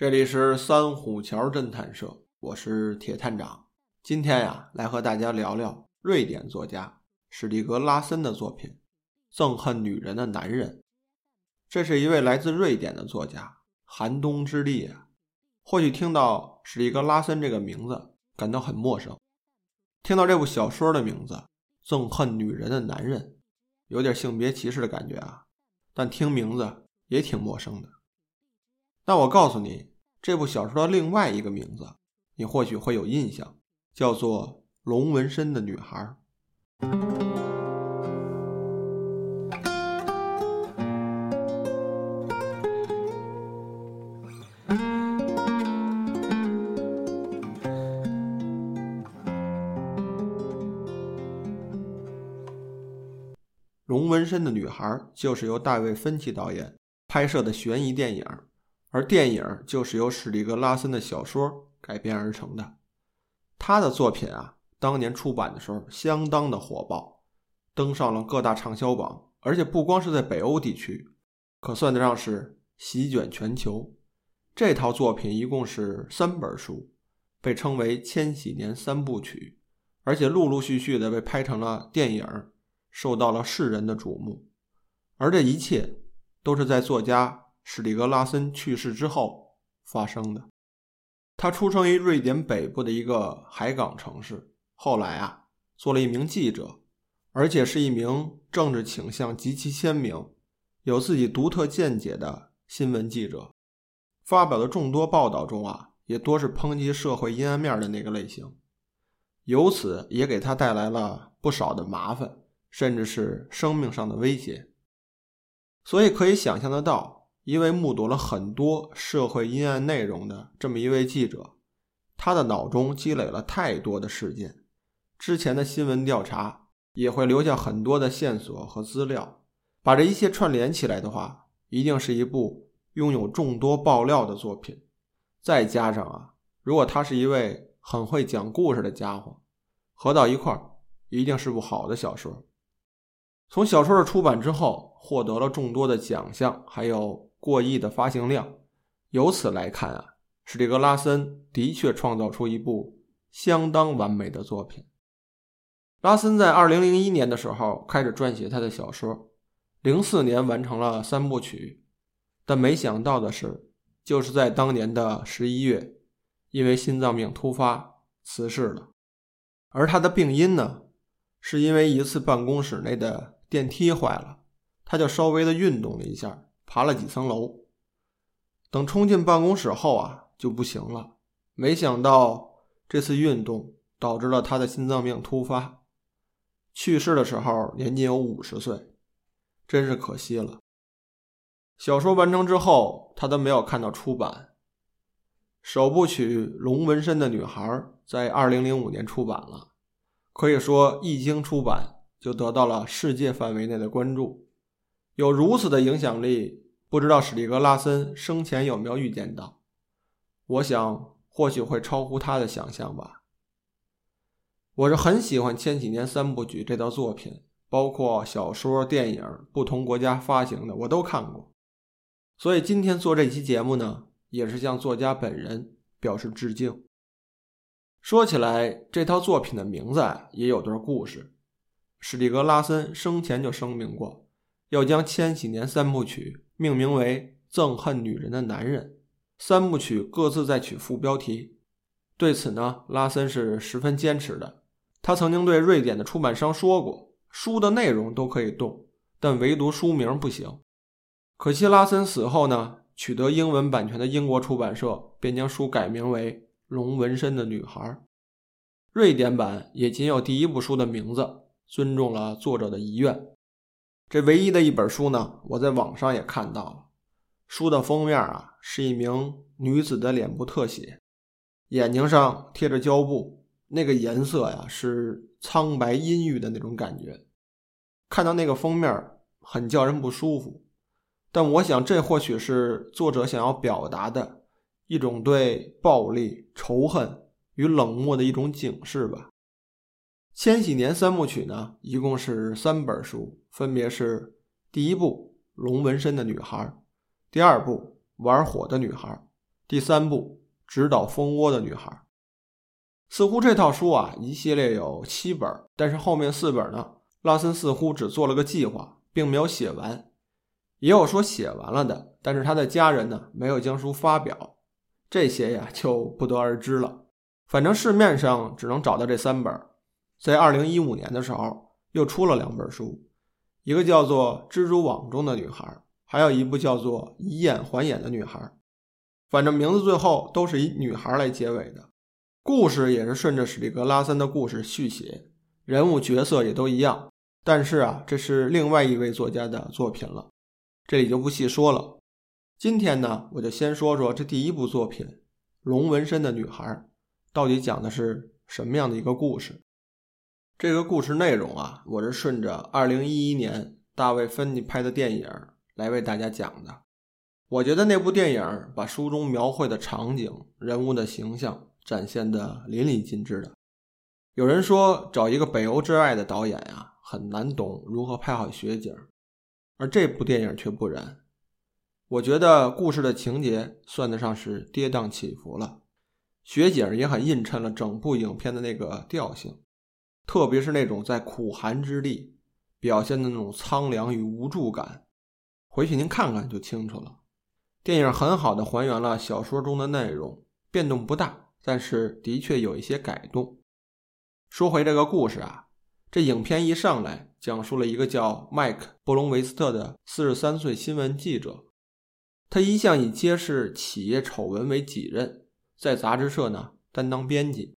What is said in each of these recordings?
这里是三虎桥侦探社，我是铁探长。今天呀，来和大家聊聊瑞典作家史蒂格拉森的作品《憎恨女人的男人》。这是一位来自瑞典的作家，寒冬之地啊。或许听到史蒂格拉森这个名字感到很陌生，听到这部小说的名字《憎恨女人的男人》，有点性别歧视的感觉啊。但听名字也挺陌生的。那我告诉你。这部小说的另外一个名字，你或许会有印象，叫做《龙纹身的女孩》。《龙纹身的女孩》就是由大卫·芬奇导演拍摄的悬疑电影。而电影就是由史蒂格拉森的小说改编而成的。他的作品啊，当年出版的时候相当的火爆，登上了各大畅销榜，而且不光是在北欧地区，可算得上是席卷全球。这套作品一共是三本书，被称为千禧年三部曲，而且陆陆续续的被拍成了电影，受到了世人的瞩目。而这一切都是在作家。史蒂格拉森去世之后发生的。他出生于瑞典北部的一个海港城市，后来啊，做了一名记者，而且是一名政治倾向极其鲜明、有自己独特见解的新闻记者。发表的众多报道中啊，也多是抨击社会阴暗面的那个类型，由此也给他带来了不少的麻烦，甚至是生命上的威胁。所以可以想象得到。因为目睹了很多社会阴暗内容的这么一位记者，他的脑中积累了太多的事件，之前的新闻调查也会留下很多的线索和资料，把这一切串联起来的话，一定是一部拥有众多爆料的作品。再加上啊，如果他是一位很会讲故事的家伙，合到一块儿，一定是部好的小说。从小说的出版之后，获得了众多的奖项，还有。过亿的发行量，由此来看啊，史蒂格拉森的确创造出一部相当完美的作品。拉森在二零零一年的时候开始撰写他的小说，零四年完成了三部曲，但没想到的是，就是在当年的十一月，因为心脏病突发辞世了。而他的病因呢，是因为一次办公室内的电梯坏了，他就稍微的运动了一下。爬了几层楼，等冲进办公室后啊，就不行了。没想到这次运动导致了他的心脏病突发，去世的时候年仅有五十岁，真是可惜了。小说完成之后，他都没有看到出版。首部曲《龙纹身的女孩》在二零零五年出版了，可以说一经出版就得到了世界范围内的关注。有如此的影响力，不知道史蒂格拉森生前有没有预见到？我想，或许会超乎他的想象吧。我是很喜欢《千禧年三部曲》这套作品，包括小说、电影，不同国家发行的我都看过。所以今天做这期节目呢，也是向作家本人表示致敬。说起来，这套作品的名字也有段故事。史蒂格拉森生前就声明过。要将千禧年三部曲命名为《憎恨女人的男人》，三部曲各自再取副标题。对此呢，拉森是十分坚持的。他曾经对瑞典的出版商说过：“书的内容都可以动，但唯独书名不行。”可惜拉森死后呢，取得英文版权的英国出版社便将书改名为《龙纹身的女孩》，瑞典版也仅有第一部书的名字，尊重了作者的遗愿。这唯一的一本书呢，我在网上也看到了。书的封面啊，是一名女子的脸部特写，眼睛上贴着胶布，那个颜色呀是苍白阴郁的那种感觉。看到那个封面，很叫人不舒服。但我想，这或许是作者想要表达的一种对暴力、仇恨与冷漠的一种警示吧。千禧年三部曲呢，一共是三本书，分别是第一部《龙纹身的女孩》，第二部《玩火的女孩》，第三部《直捣蜂窝的女孩》。似乎这套书啊，一系列有七本，但是后面四本呢，拉森似乎只做了个计划，并没有写完。也有说写完了的，但是他的家人呢没有将书发表，这些呀就不得而知了。反正市面上只能找到这三本，在二零一五年的时候又出了两本书，一个叫做《蜘蛛网中的女孩》，还有一部叫做《以眼还眼的女孩》。反正名字最后都是以女孩来结尾的，故事也是顺着史蒂格拉森的故事续写，人物角色也都一样。但是啊，这是另外一位作家的作品了。这里就不细说了。今天呢，我就先说说这第一部作品《龙纹身的女孩》到底讲的是什么样的一个故事。这个故事内容啊，我是顺着2011年大卫芬尼拍的电影来为大家讲的。我觉得那部电影把书中描绘的场景、人物的形象展现的淋漓尽致的。有人说，找一个北欧之爱的导演啊，很难懂如何拍好雪景。而这部电影却不然，我觉得故事的情节算得上是跌宕起伏了，雪景也很映衬了整部影片的那个调性，特别是那种在苦寒之地表现的那种苍凉与无助感，回去您看看就清楚了。电影很好的还原了小说中的内容，变动不大，但是的确有一些改动。说回这个故事啊。这影片一上来，讲述了一个叫麦克·布隆维斯特的四十三岁新闻记者，他一向以揭示企业丑闻为己任，在杂志社呢担当编辑，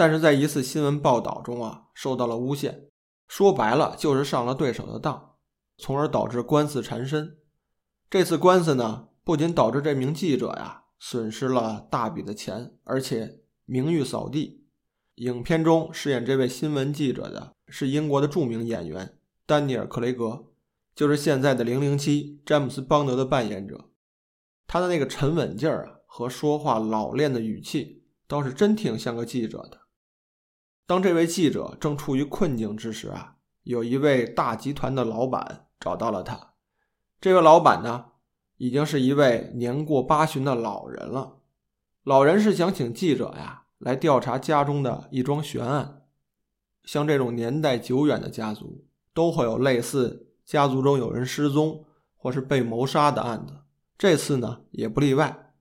但是在一次新闻报道中啊受到了诬陷，说白了就是上了对手的当，从而导致官司缠身。这次官司呢，不仅导致这名记者呀损失了大笔的钱，而且名誉扫地。影片中饰演这位新闻记者的是英国的著名演员丹尼尔·克雷格，就是现在的零零七詹姆斯·邦德的扮演者。他的那个沉稳劲儿啊，和说话老练的语气，倒是真挺像个记者的。当这位记者正处于困境之时啊，有一位大集团的老板找到了他。这位老板呢，已经是一位年过八旬的老人了。老人是想请记者呀。来调查家中的一桩悬案，像这种年代久远的家族，都会有类似家族中有人失踪或是被谋杀的案子。这次呢也不例外。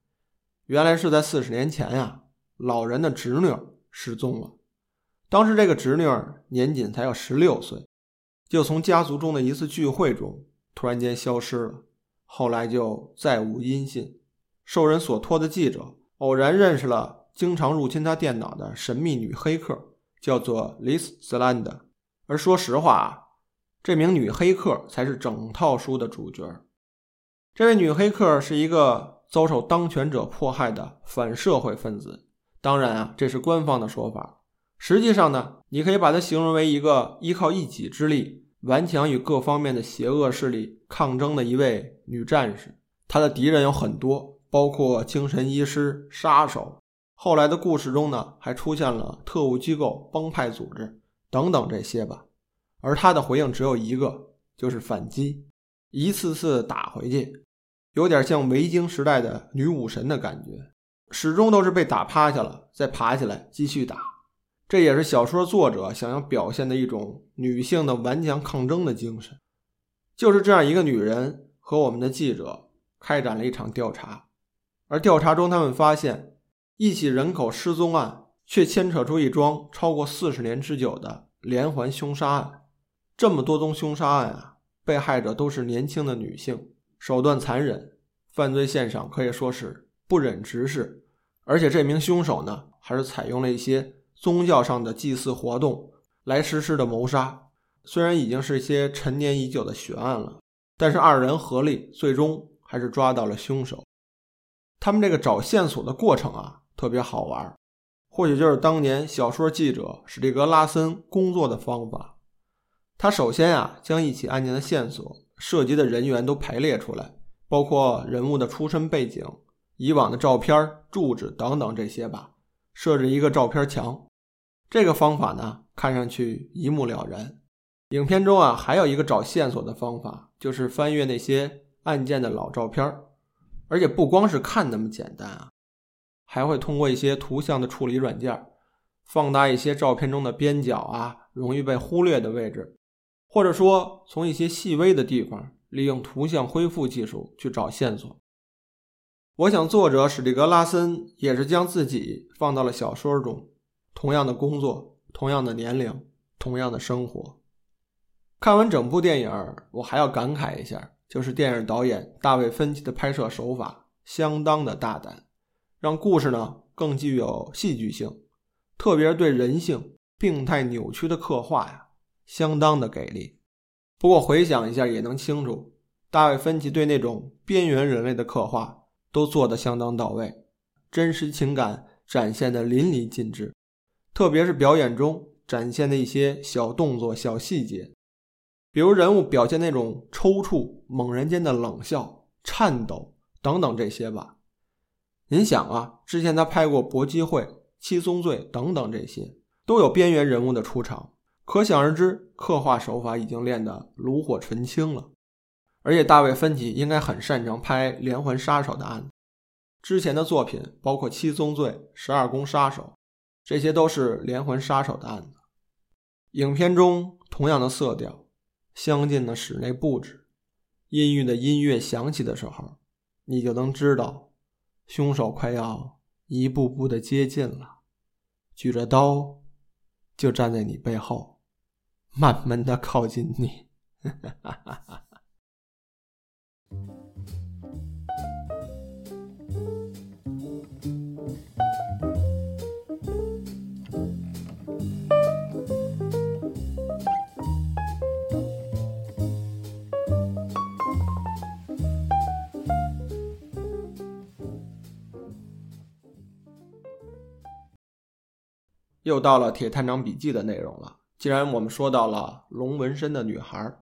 原来是在四十年前呀，老人的侄女失踪了。当时这个侄女儿年仅才有十六岁，就从家族中的一次聚会中突然间消失了，后来就再无音信。受人所托的记者偶然认识了。经常入侵他电脑的神秘女黑客叫做 Liz s l a n d 而说实话啊，这名女黑客才是整套书的主角。这位女黑客是一个遭受当权者迫害的反社会分子，当然啊，这是官方的说法。实际上呢，你可以把它形容为一个依靠一己之力顽强与各方面的邪恶势力抗争的一位女战士。她的敌人有很多，包括精神医师、杀手。后来的故事中呢，还出现了特务机构、帮派组织等等这些吧，而他的回应只有一个，就是反击，一次次打回去，有点像维京时代的女武神的感觉，始终都是被打趴下了，再爬起来继续打。这也是小说作者想要表现的一种女性的顽强抗争的精神。就是这样一个女人和我们的记者开展了一场调查，而调查中他们发现。一起人口失踪案，却牵扯出一桩超过四十年之久的连环凶杀案。这么多宗凶杀案啊，被害者都是年轻的女性，手段残忍，犯罪现场可以说是不忍直视。而且这名凶手呢，还是采用了一些宗教上的祭祀活动来实施的谋杀。虽然已经是一些陈年已久的悬案了，但是二人合力，最终还是抓到了凶手。他们这个找线索的过程啊。特别好玩，或许就是当年小说记者史蒂格拉森工作的方法。他首先啊，将一起案件的线索、涉及的人员都排列出来，包括人物的出身背景、以往的照片、住址等等这些吧，设置一个照片墙。这个方法呢，看上去一目了然。影片中啊，还有一个找线索的方法，就是翻阅那些案件的老照片而且不光是看那么简单啊，还会通过一些图像的处理软件，放大一些照片中的边角啊，容易被忽略的位置，或者说从一些细微的地方，利用图像恢复技术去找线索。我想，作者史蒂格拉森也是将自己放到了小说中，同样的工作，同样的年龄，同样的生活。看完整部电影，我还要感慨一下。就是电影导演大卫·芬奇的拍摄手法相当的大胆，让故事呢更具有戏剧性，特别是对人性病态扭曲的刻画呀，相当的给力。不过回想一下也能清楚，大卫·芬奇对那种边缘人类的刻画都做得相当到位，真实情感展现的淋漓尽致，特别是表演中展现的一些小动作、小细节。比如人物表现那种抽搐、猛然间的冷笑、颤抖等等这些吧。您想啊，之前他拍过《搏击会》《七宗罪》等等这些，都有边缘人物的出场，可想而知，刻画手法已经练得炉火纯青了。而且大卫·芬奇应该很擅长拍连环杀手的案子，之前的作品包括《七宗罪》《十二宫杀手》，这些都是连环杀手的案子。影片中同样的色调。相近的室内布置，阴郁的音乐响起的时候，你就能知道，凶手快要一步步的接近了，举着刀，就站在你背后，慢慢的靠近你。哈哈哈哈又到了《铁探长笔记》的内容了。既然我们说到了龙纹身的女孩，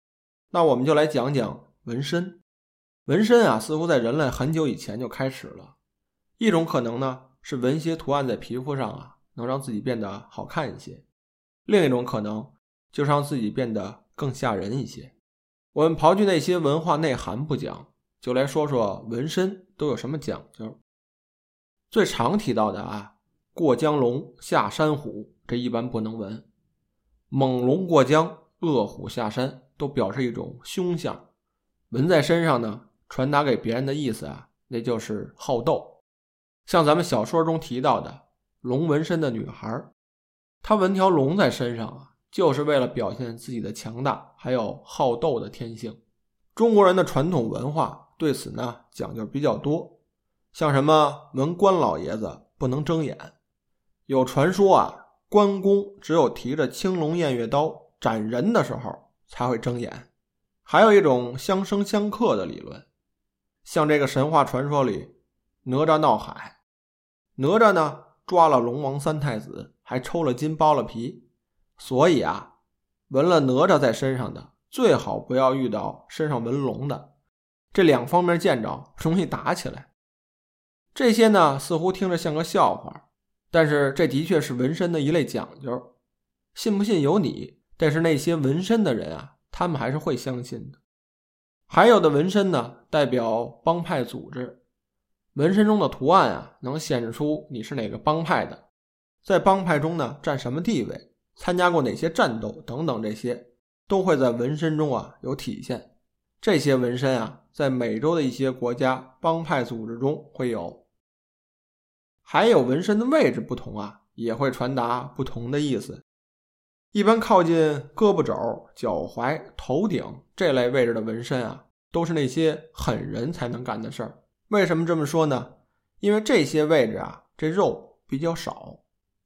那我们就来讲讲纹身。纹身啊，似乎在人类很久以前就开始了。一种可能呢，是纹些图案在皮肤上啊，能让自己变得好看一些；另一种可能，就是让自己变得更吓人一些。我们刨去那些文化内涵不讲，就来说说纹身都有什么讲究。最常提到的啊。过江龙，下山虎，这一般不能纹。猛龙过江，恶虎下山，都表示一种凶相。纹在身上呢，传达给别人的意思啊，那就是好斗。像咱们小说中提到的龙纹身的女孩，她纹条龙在身上啊，就是为了表现自己的强大，还有好斗的天性。中国人的传统文化对此呢讲究比较多，像什么纹关老爷子不能睁眼。有传说啊，关公只有提着青龙偃月刀斩人的时候才会睁眼。还有一种相生相克的理论，像这个神话传说里，哪吒闹海，哪吒呢抓了龙王三太子，还抽了筋剥了皮，所以啊，纹了哪吒在身上的最好不要遇到身上纹龙的，这两方面见着容易打起来。这些呢，似乎听着像个笑话。但是这的确是纹身的一类讲究，信不信由你。但是那些纹身的人啊，他们还是会相信的。还有的纹身呢，代表帮派组织，纹身中的图案啊，能显示出你是哪个帮派的，在帮派中呢占什么地位，参加过哪些战斗等等，这些都会在纹身中啊有体现。这些纹身啊，在美洲的一些国家帮派组织中会有。还有纹身的位置不同啊，也会传达不同的意思。一般靠近胳膊肘、脚踝、头顶这类位置的纹身啊，都是那些狠人才能干的事儿。为什么这么说呢？因为这些位置啊，这肉比较少，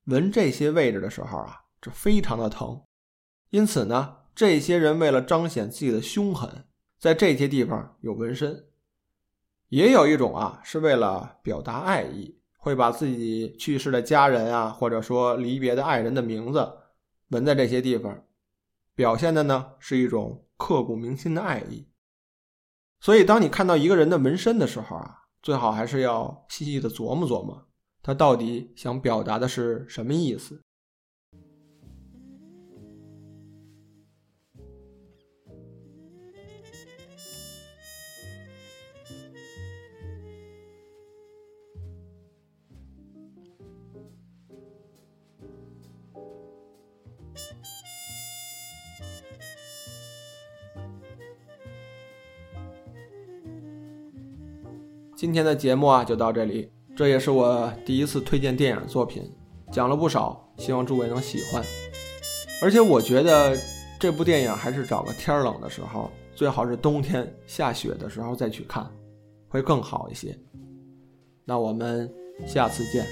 纹这些位置的时候啊，这非常的疼。因此呢，这些人为了彰显自己的凶狠，在这些地方有纹身。也有一种啊，是为了表达爱意。会把自己去世的家人啊，或者说离别的爱人的名字纹在这些地方，表现的呢是一种刻骨铭心的爱意。所以，当你看到一个人的纹身的时候啊，最好还是要细细的琢磨琢磨，他到底想表达的是什么意思。今天的节目啊，就到这里。这也是我第一次推荐电影作品，讲了不少，希望诸位能喜欢。而且我觉得这部电影还是找个天冷的时候，最好是冬天下雪的时候再去看，会更好一些。那我们下次见。